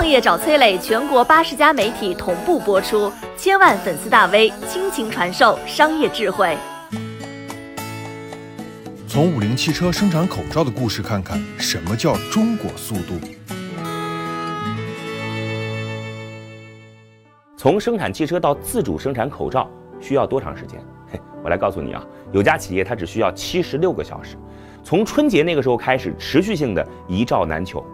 创业找崔磊，全国八十家媒体同步播出，千万粉丝大 V 倾情传授商业智慧。从五菱汽车生产口罩的故事看看，什么叫中国速度？从生产汽车到自主生产口罩需要多长时间？嘿，我来告诉你啊，有家企业它只需要七十六个小时。从春节那个时候开始，持续性的一罩难求。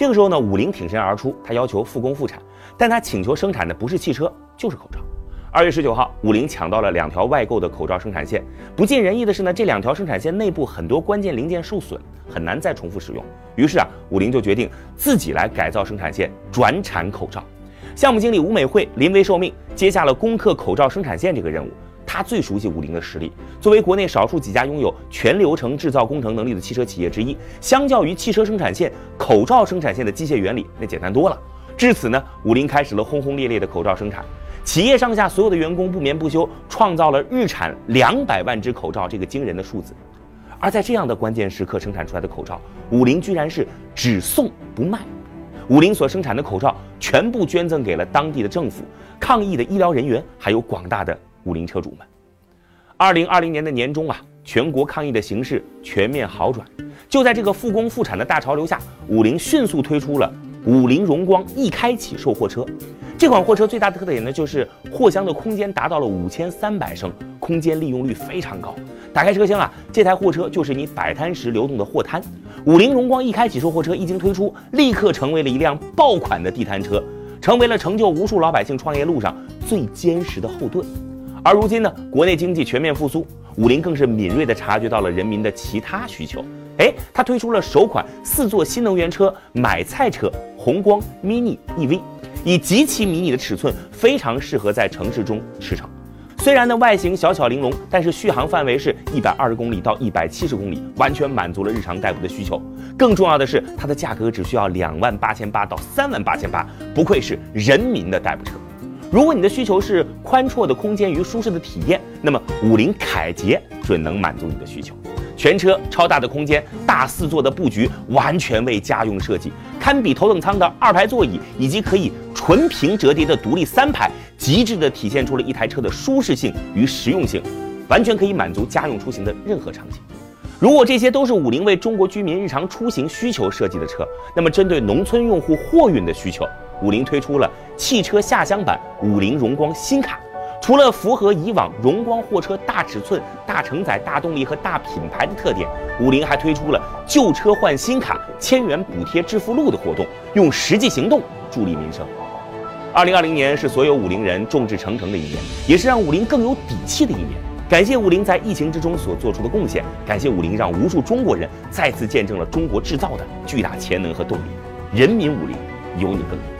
这个时候呢，五菱挺身而出，他要求复工复产，但他请求生产的不是汽车，就是口罩。二月十九号，五菱抢到了两条外购的口罩生产线。不尽人意的是呢，这两条生产线内部很多关键零件受损，很难再重复使用。于是啊，五菱就决定自己来改造生产线，转产口罩。项目经理吴美惠临危受命，接下了攻克口罩生产线这个任务。他最熟悉五菱的实力，作为国内少数几家拥有全流程制造工程能力的汽车企业之一，相较于汽车生产线，口罩生产线的机械原理那简单多了。至此呢，五菱开始了轰轰烈烈的口罩生产。企业上下所有的员工不眠不休，创造了日产两百万只口罩这个惊人的数字。而在这样的关键时刻生产出来的口罩，五菱居然是只送不卖。五菱所生产的口罩全部捐赠给了当地的政府、抗疫的医疗人员，还有广大的五菱车主们。二零二零年的年中啊，全国抗疫的形势全面好转。就在这个复工复产的大潮流下，五菱迅速推出了五菱荣光一开启售货车。这款货车最大的特点呢，就是货箱的空间达到了五千三百升，空间利用率非常高。打开车厢啊，这台货车就是你摆摊时流动的货摊。五菱荣光一开启售货车一经推出，立刻成为了一辆爆款的地摊车，成为了成就无数老百姓创业路上最坚实的后盾。而如今呢，国内经济全面复苏，五菱更是敏锐地察觉到了人民的其他需求。哎，它推出了首款四座新能源车买菜车宏光 mini EV。以极其迷你的尺寸，非常适合在城市中驰骋。虽然呢外形小巧玲珑，但是续航范围是一百二十公里到一百七十公里，完全满足了日常代步的需求。更重要的是，它的价格只需要两万八千八到三万八千八，不愧是人民的代步车。如果你的需求是宽绰的空间与舒适的体验，那么五菱凯捷准能满足你的需求。全车超大的空间，大四座的布局完全为家用设计，堪比头等舱的二排座椅，以及可以纯平折叠的独立三排，极致的体现出了一台车的舒适性与实用性，完全可以满足家用出行的任何场景。如果这些都是五菱为中国居民日常出行需求设计的车，那么针对农村用户货运的需求，五菱推出了汽车下乡版五菱荣光新卡。除了符合以往荣光货车大尺寸、大承载、大动力和大品牌的特点，五菱还推出了旧车换新卡、千元补贴致富路的活动，用实际行动助力民生。二零二零年是所有五菱人众志成城的一年，也是让五菱更有底气的一年。感谢五菱在疫情之中所做出的贡献，感谢五菱让无数中国人再次见证了中国制造的巨大潜能和动力。人民五菱，有你更。